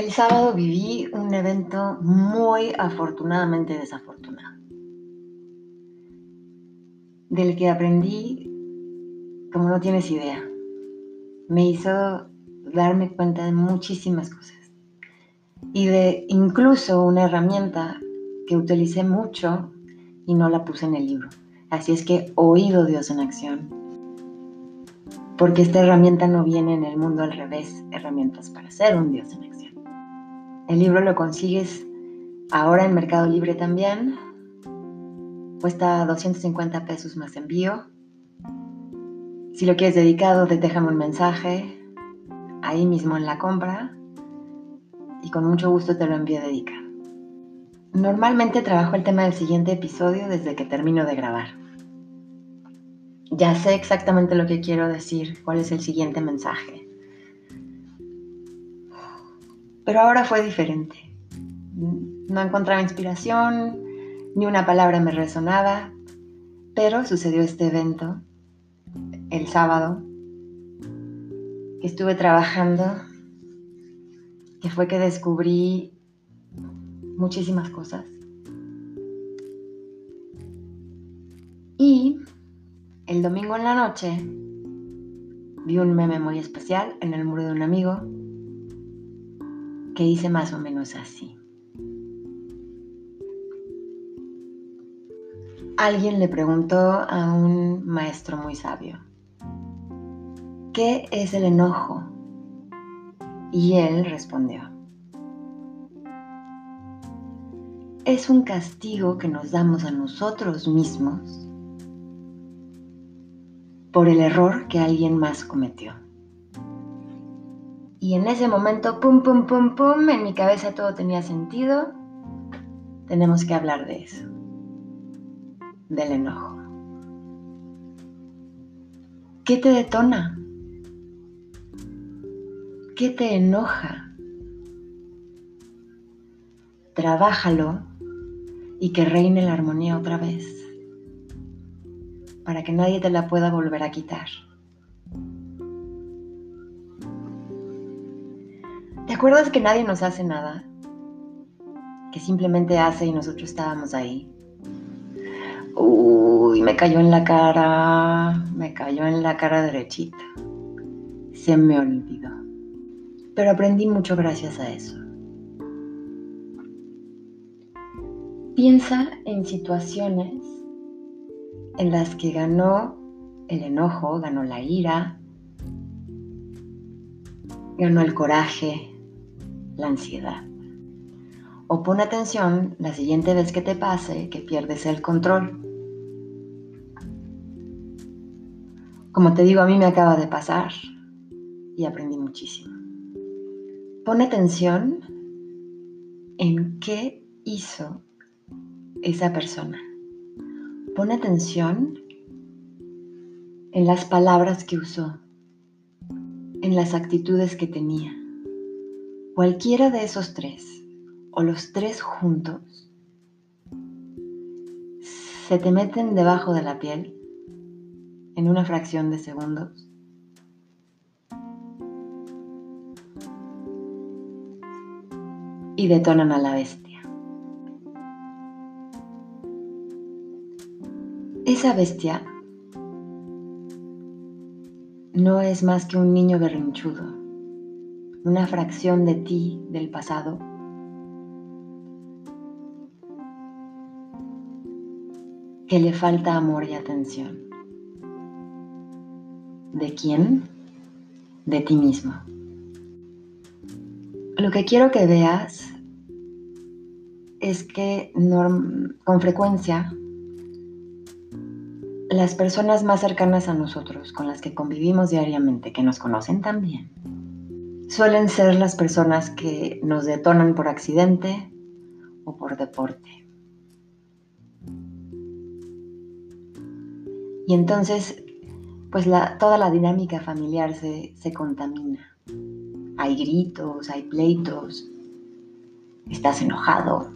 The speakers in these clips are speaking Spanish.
El sábado viví un evento muy afortunadamente desafortunado, del que aprendí como no tienes idea. Me hizo darme cuenta de muchísimas cosas y de incluso una herramienta que utilicé mucho y no la puse en el libro. Así es que oído Dios en acción. Porque esta herramienta no viene en el mundo al revés, herramientas para ser un Dios en acción. El libro lo consigues ahora en Mercado Libre también. Cuesta 250 pesos más envío. Si lo quieres dedicado, déjame un mensaje ahí mismo en la compra y con mucho gusto te lo envío dedicado. Normalmente trabajo el tema del siguiente episodio desde que termino de grabar. Ya sé exactamente lo que quiero decir, cuál es el siguiente mensaje. Pero ahora fue diferente. No encontraba inspiración, ni una palabra me resonaba, pero sucedió este evento el sábado que estuve trabajando, que fue que descubrí muchísimas cosas. Y el domingo en la noche vi un meme muy especial en el muro de un amigo que dice más o menos así. Alguien le preguntó a un maestro muy sabio, ¿qué es el enojo? Y él respondió, es un castigo que nos damos a nosotros mismos por el error que alguien más cometió. Y en ese momento, pum, pum, pum, pum, en mi cabeza todo tenía sentido. Tenemos que hablar de eso, del enojo. ¿Qué te detona? ¿Qué te enoja? Trabájalo y que reine la armonía otra vez, para que nadie te la pueda volver a quitar. ¿Te acuerdas que nadie nos hace nada? Que simplemente hace y nosotros estábamos ahí. Uy, me cayó en la cara, me cayó en la cara derechita. Se me olvidó. Pero aprendí mucho gracias a eso. Piensa en situaciones en las que ganó el enojo, ganó la ira, ganó el coraje, la ansiedad. O pon atención la siguiente vez que te pase que pierdes el control. Como te digo, a mí me acaba de pasar y aprendí muchísimo. Pon atención en qué hizo esa persona. Pon atención en las palabras que usó, en las actitudes que tenía. Cualquiera de esos tres, o los tres juntos, se te meten debajo de la piel en una fracción de segundos. Y detonan a la bestia. Esa bestia no es más que un niño berrinchudo, una fracción de ti del pasado. que le falta amor y atención. ¿De quién? De ti mismo. Lo que quiero que veas es que con frecuencia las personas más cercanas a nosotros, con las que convivimos diariamente, que nos conocen también, suelen ser las personas que nos detonan por accidente o por deporte. Y entonces, pues toda la dinámica familiar se, se contamina. Hay gritos, hay pleitos, estás enojado,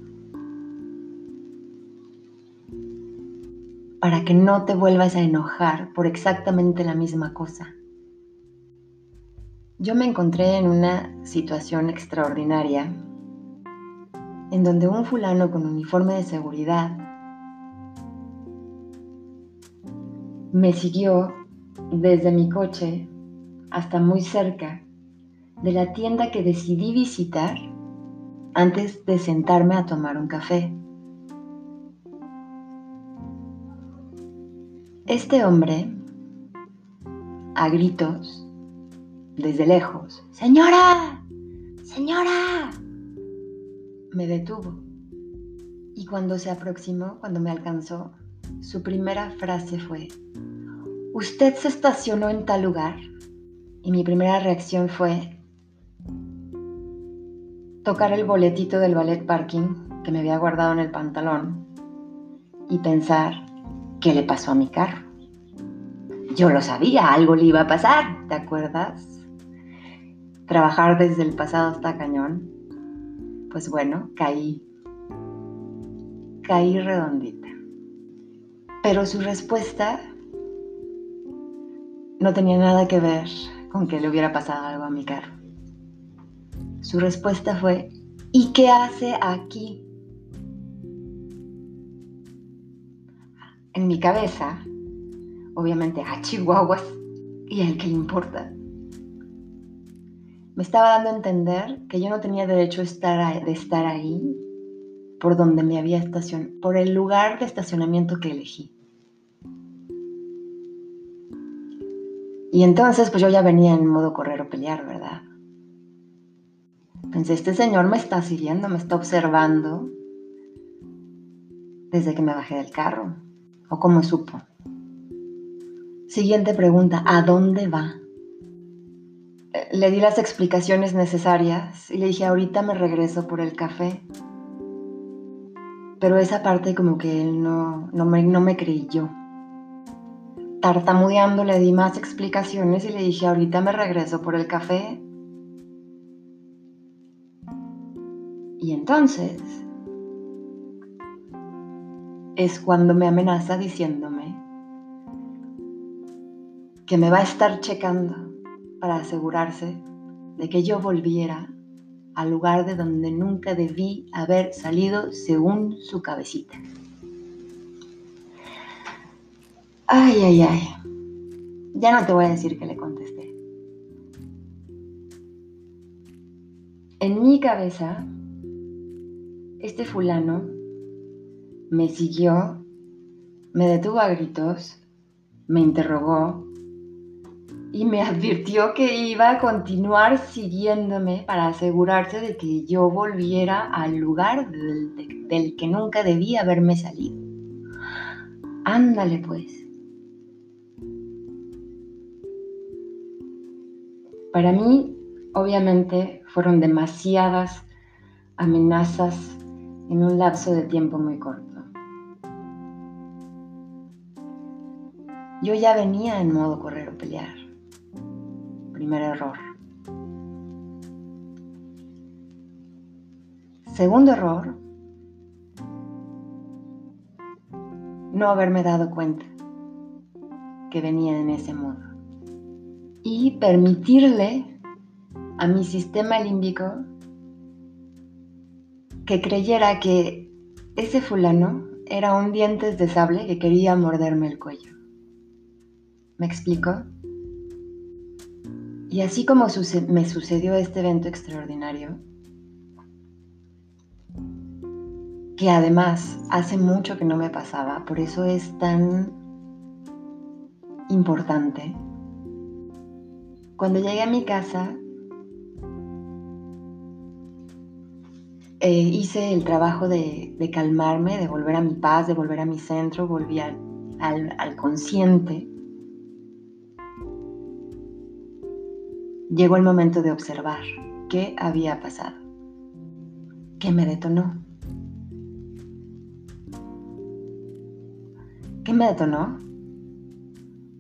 para que no te vuelvas a enojar por exactamente la misma cosa. Yo me encontré en una situación extraordinaria en donde un fulano con uniforme de seguridad me siguió desde mi coche hasta muy cerca de la tienda que decidí visitar antes de sentarme a tomar un café. Este hombre, a gritos, desde lejos, Señora, señora, me detuvo. Y cuando se aproximó, cuando me alcanzó, su primera frase fue, ¿usted se estacionó en tal lugar? Y mi primera reacción fue tocar el boletito del ballet parking que me había guardado en el pantalón y pensar, ¿qué le pasó a mi carro? Yo lo sabía, algo le iba a pasar, ¿te acuerdas? Trabajar desde el pasado hasta cañón. Pues bueno, caí. Caí redondita. Pero su respuesta no tenía nada que ver con que le hubiera pasado algo a mi carro. Su respuesta fue, ¿y qué hace aquí? En mi cabeza, obviamente a Chihuahuas y al que le importa. Me estaba dando a entender que yo no tenía derecho de estar, de estar ahí por donde me había estacionado, por el lugar de estacionamiento que elegí. Y entonces pues yo ya venía en modo correr o pelear, ¿verdad? Pensé, este señor me está siguiendo, me está observando desde que me bajé del carro. ¿O cómo supo? Siguiente pregunta, ¿a dónde va? Le di las explicaciones necesarias y le dije, ahorita me regreso por el café. Pero esa parte como que él no, no, me, no me creyó. Tartamudeando le di más explicaciones y le dije, ahorita me regreso por el café. Y entonces es cuando me amenaza diciéndome que me va a estar checando para asegurarse de que yo volviera al lugar de donde nunca debí haber salido según su cabecita. Ay, ay, ay. Ya no te voy a decir que le contesté. En mi cabeza, este fulano me siguió, me detuvo a gritos, me interrogó y me advirtió que iba a continuar siguiéndome para asegurarse de que yo volviera al lugar del, que nunca debía haberme salido. Ándale pues. Para mí, obviamente, fueron demasiadas amenazas en un lapso de tiempo muy corto. Yo ya venía en modo correr o pelear primer error. Segundo error, no haberme dado cuenta que venía en ese modo. Y permitirle a mi sistema límbico que creyera que ese fulano era un dientes de sable que quería morderme el cuello. ¿Me explico? Y así como me sucedió este evento extraordinario, que además hace mucho que no me pasaba, por eso es tan importante. Cuando llegué a mi casa, eh, hice el trabajo de, calmarme, de volver a mi paz, de volver a mi centro, volví al consciente Llegó el momento de observar qué había pasado, qué me detonó. ¿Qué me detonó?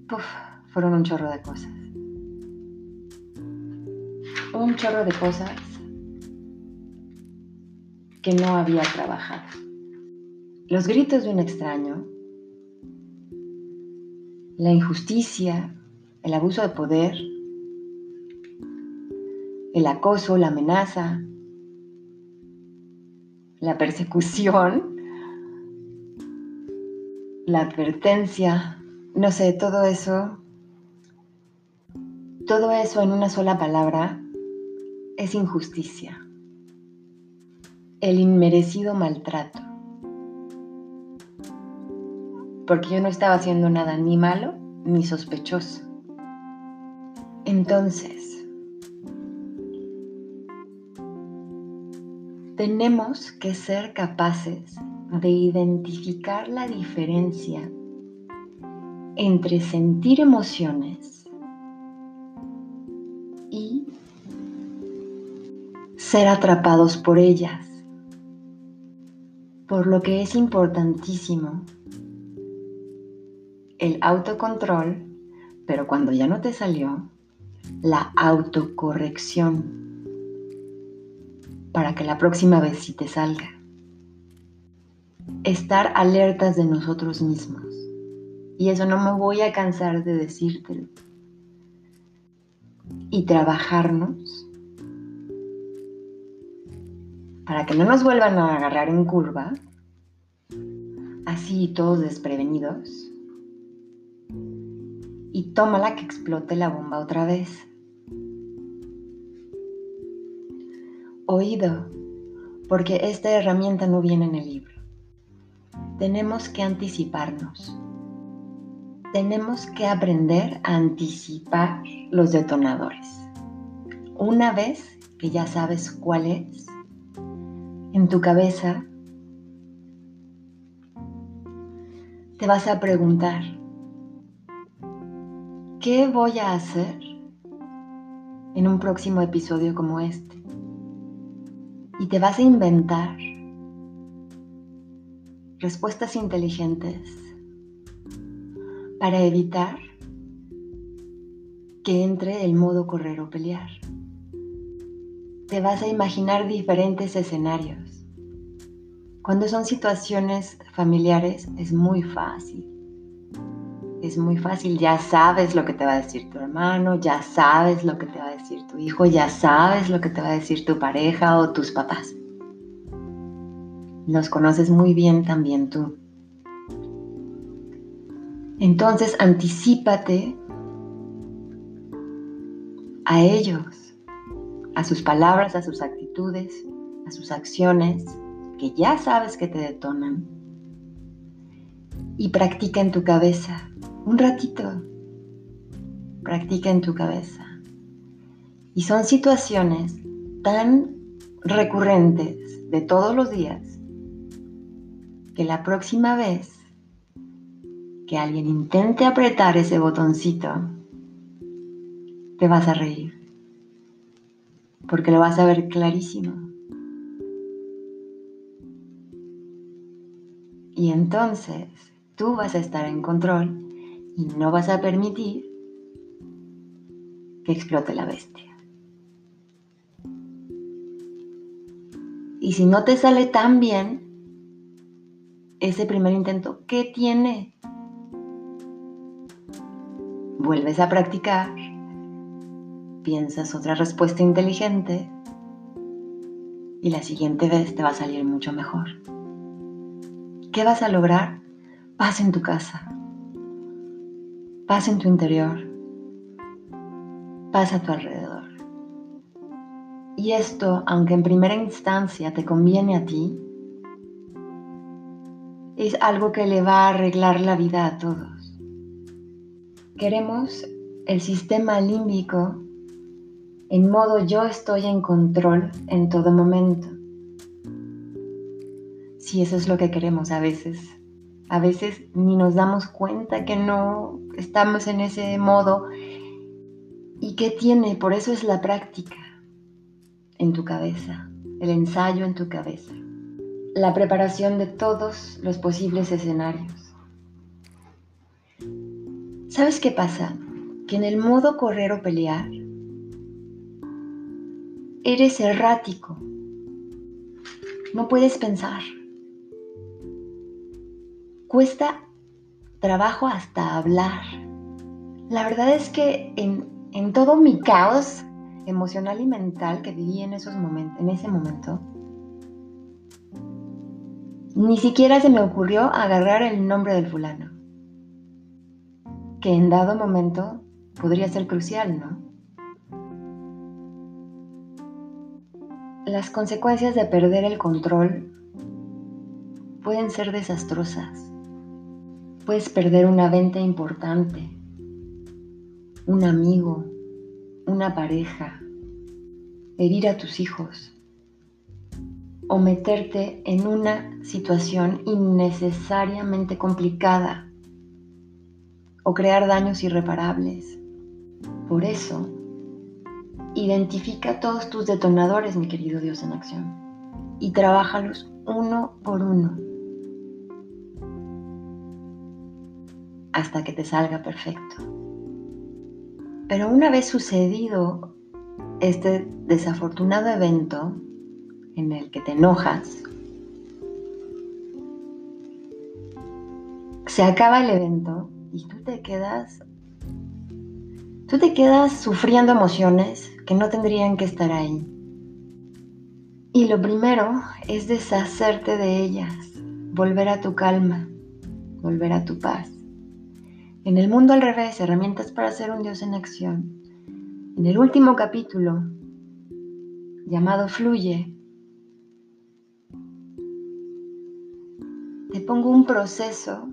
Puf, fueron un chorro de cosas. Un chorro de cosas que no había trabajado. Los gritos de un extraño, la injusticia, el abuso de poder, el acoso, la amenaza, la persecución, la advertencia, no sé, todo eso, todo eso en una sola palabra es injusticia, el inmerecido maltrato. Porque yo no estaba haciendo nada ni malo ni sospechoso. Entonces, tenemos que ser capaces de identificar la diferencia entre sentir emociones y ser atrapados por ellas. Por lo que es importantísimo el autocontrol, pero cuando ya no te salió, la autocorrección para que la próxima vez sí te salga. Estar alertas de nosotros mismos. Y eso no me voy a cansar de decírtelo. Y trabajarnos para que no nos vuelvan a agarrar en curva, así todos desprevenidos. Y tómala que explote la bomba otra vez. Oído, porque esta herramienta no viene en el libro. Tenemos que anticiparnos. Tenemos que aprender a anticipar los detonadores. Una vez que ya sabes cuál es, en tu cabeza te vas a preguntar, ¿qué voy a hacer en un próximo episodio como este? Y te vas a inventar respuestas inteligentes para evitar que entre el modo correr o pelear. Te vas a imaginar diferentes escenarios. Cuando son situaciones familiares es muy fácil. Es muy fácil, ya sabes lo que te va a decir tu hermano, ya sabes lo que te va a decir tu hijo, ya sabes lo que te va a decir tu pareja o tus papás. Los conoces muy bien también tú. Entonces anticípate a ellos, a sus palabras, a sus actitudes, a sus acciones, que ya sabes que te detonan. Y practica en tu cabeza, un ratito, practica en tu cabeza. Y son situaciones tan recurrentes de todos los días que la próxima vez que alguien intente apretar ese botoncito, te vas a reír. Porque lo vas a ver clarísimo. Y entonces tú vas a estar en control y no vas a permitir que explote la bestia. Y si no te sale tan bien ese primer intento, ¿qué tiene? Vuelves a practicar, piensas otra respuesta inteligente y la siguiente vez te va a salir mucho mejor. ¿Qué vas a lograr? Paz en tu casa, paz en tu interior, paz a tu alrededor. Y esto, aunque en primera instancia te conviene a ti, es algo que le va a arreglar la vida a todos. Queremos el sistema límbico en modo yo estoy en control en todo momento. Si eso es lo que queremos a veces. A veces ni nos damos cuenta que no estamos en ese modo. ¿Y qué tiene? Por eso es la práctica en tu cabeza, el ensayo en tu cabeza la preparación de todos los posibles escenarios. ¿Sabes qué pasa? Que en el modo correr o pelear, eres errático. No puedes pensar. Cuesta trabajo hasta hablar. La verdad es que en, en todo mi caos emocional y mental que viví en, esos momentos, en ese momento, ni siquiera se me ocurrió agarrar el nombre del fulano, que en dado momento podría ser crucial, ¿no? Las consecuencias de perder el control pueden ser desastrosas. Puedes perder una venta importante, un amigo, una pareja, herir a tus hijos o meterte en una situación innecesariamente complicada o crear daños irreparables. Por eso, identifica todos tus detonadores, mi querido Dios en acción, y trabájalos uno por uno hasta que te salga perfecto. Pero una vez sucedido este desafortunado evento en el que te enojas, se acaba el evento y tú te quedas tú te quedas sufriendo emociones que no tendrían que estar ahí. Y lo primero es deshacerte de ellas, volver a tu calma, volver a tu paz. En el mundo al revés, herramientas para ser un Dios en acción. En el último capítulo, llamado Fluye, te pongo un proceso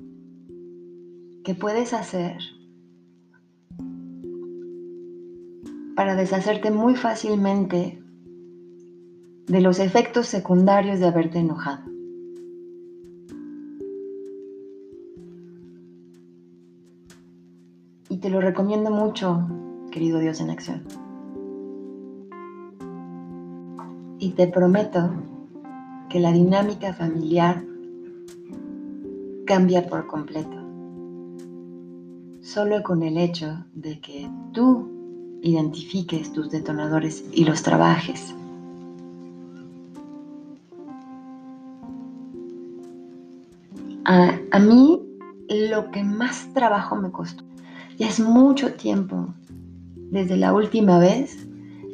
que puedes hacer para deshacerte muy fácilmente de los efectos secundarios de haberte enojado. Te lo recomiendo mucho, querido Dios en acción. Y te prometo que la dinámica familiar cambia por completo. Solo con el hecho de que tú identifiques tus detonadores y los trabajes. A, mí lo que más trabajo me costó ya es mucho tiempo desde la última vez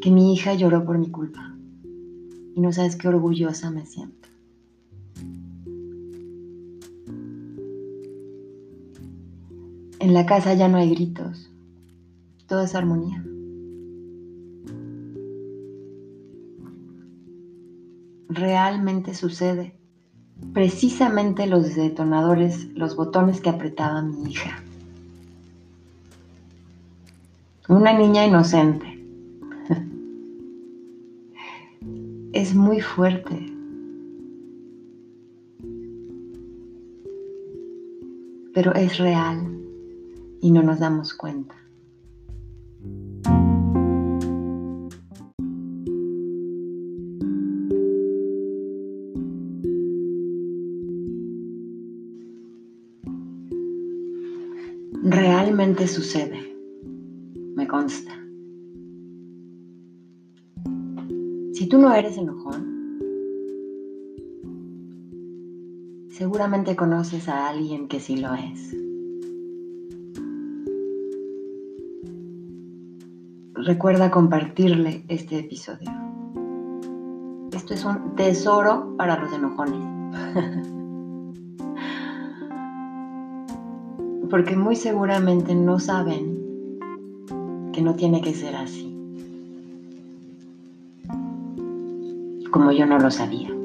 que mi hija lloró por mi culpa. Y no sabes qué orgullosa me siento. En la casa ya no hay gritos, todo es armonía. Realmente sucede precisamente los detonadores, los botones que apretaba mi hija. Una niña inocente. Es muy fuerte. Pero es real y no nos damos cuenta. Realmente sucede Si tú no eres enojón, seguramente conoces a alguien que sí lo es. Recuerda compartirle este episodio. Esto es un tesoro para los enojones. Porque muy seguramente no saben no tiene que ser así. Como yo no lo sabía.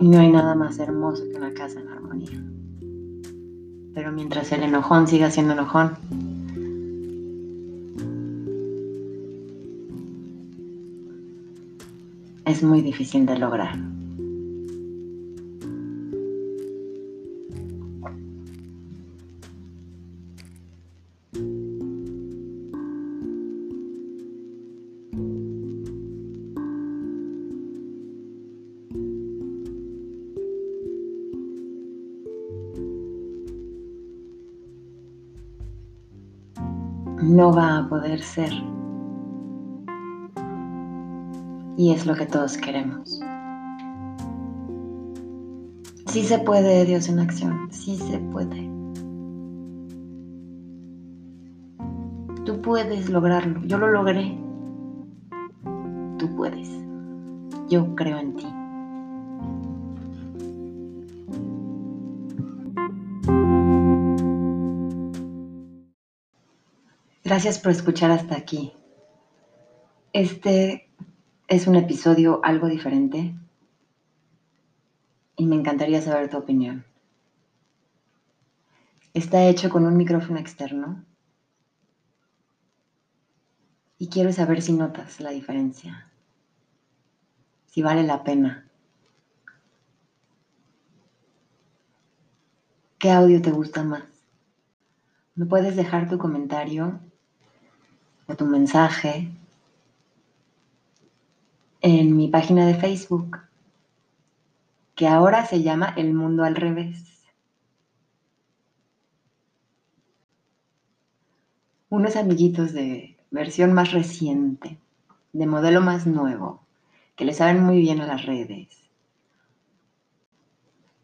Y no hay nada más hermoso que una casa en armonía. Pero mientras el enojón siga siendo enojón, es muy difícil de lograr. No va a poder ser. Y es lo que todos queremos. Sí se puede, Dios en acción, sí se puede. Tú puedes lograrlo, yo lo logré. Tú puedes. Yo creo en ti. Gracias por escuchar hasta aquí. Este es un episodio algo diferente y me encantaría saber tu opinión. Está hecho con un micrófono externo y quiero saber si notas la diferencia, si vale la pena. ¿Qué audio te gusta más? Me puedes dejar tu comentario o tu mensaje en mi página de Facebook, que ahora se llama El Mundo al Revés. Unos amiguitos de versión más reciente, de modelo más nuevo, que le saben muy bien a las redes.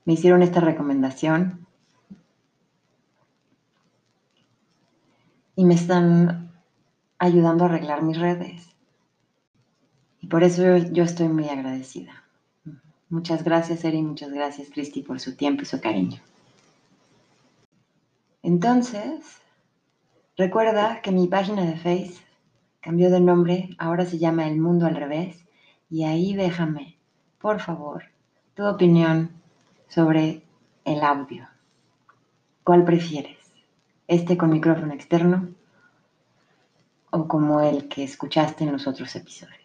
Me hicieron esta recomendación y me están ayudando a arreglar mis redes. Y por eso yo, estoy muy agradecida. Muchas gracias, Eri, muchas gracias, Cristi, por su tiempo y su cariño. Entonces, recuerda que mi página de Face cambió de nombre, ahora se llama El Mundo al Revés, y ahí déjame, por favor, tu opinión sobre el audio. ¿Cuál prefieres? ¿Este con micrófono externo o como el que escuchaste en los otros episodios.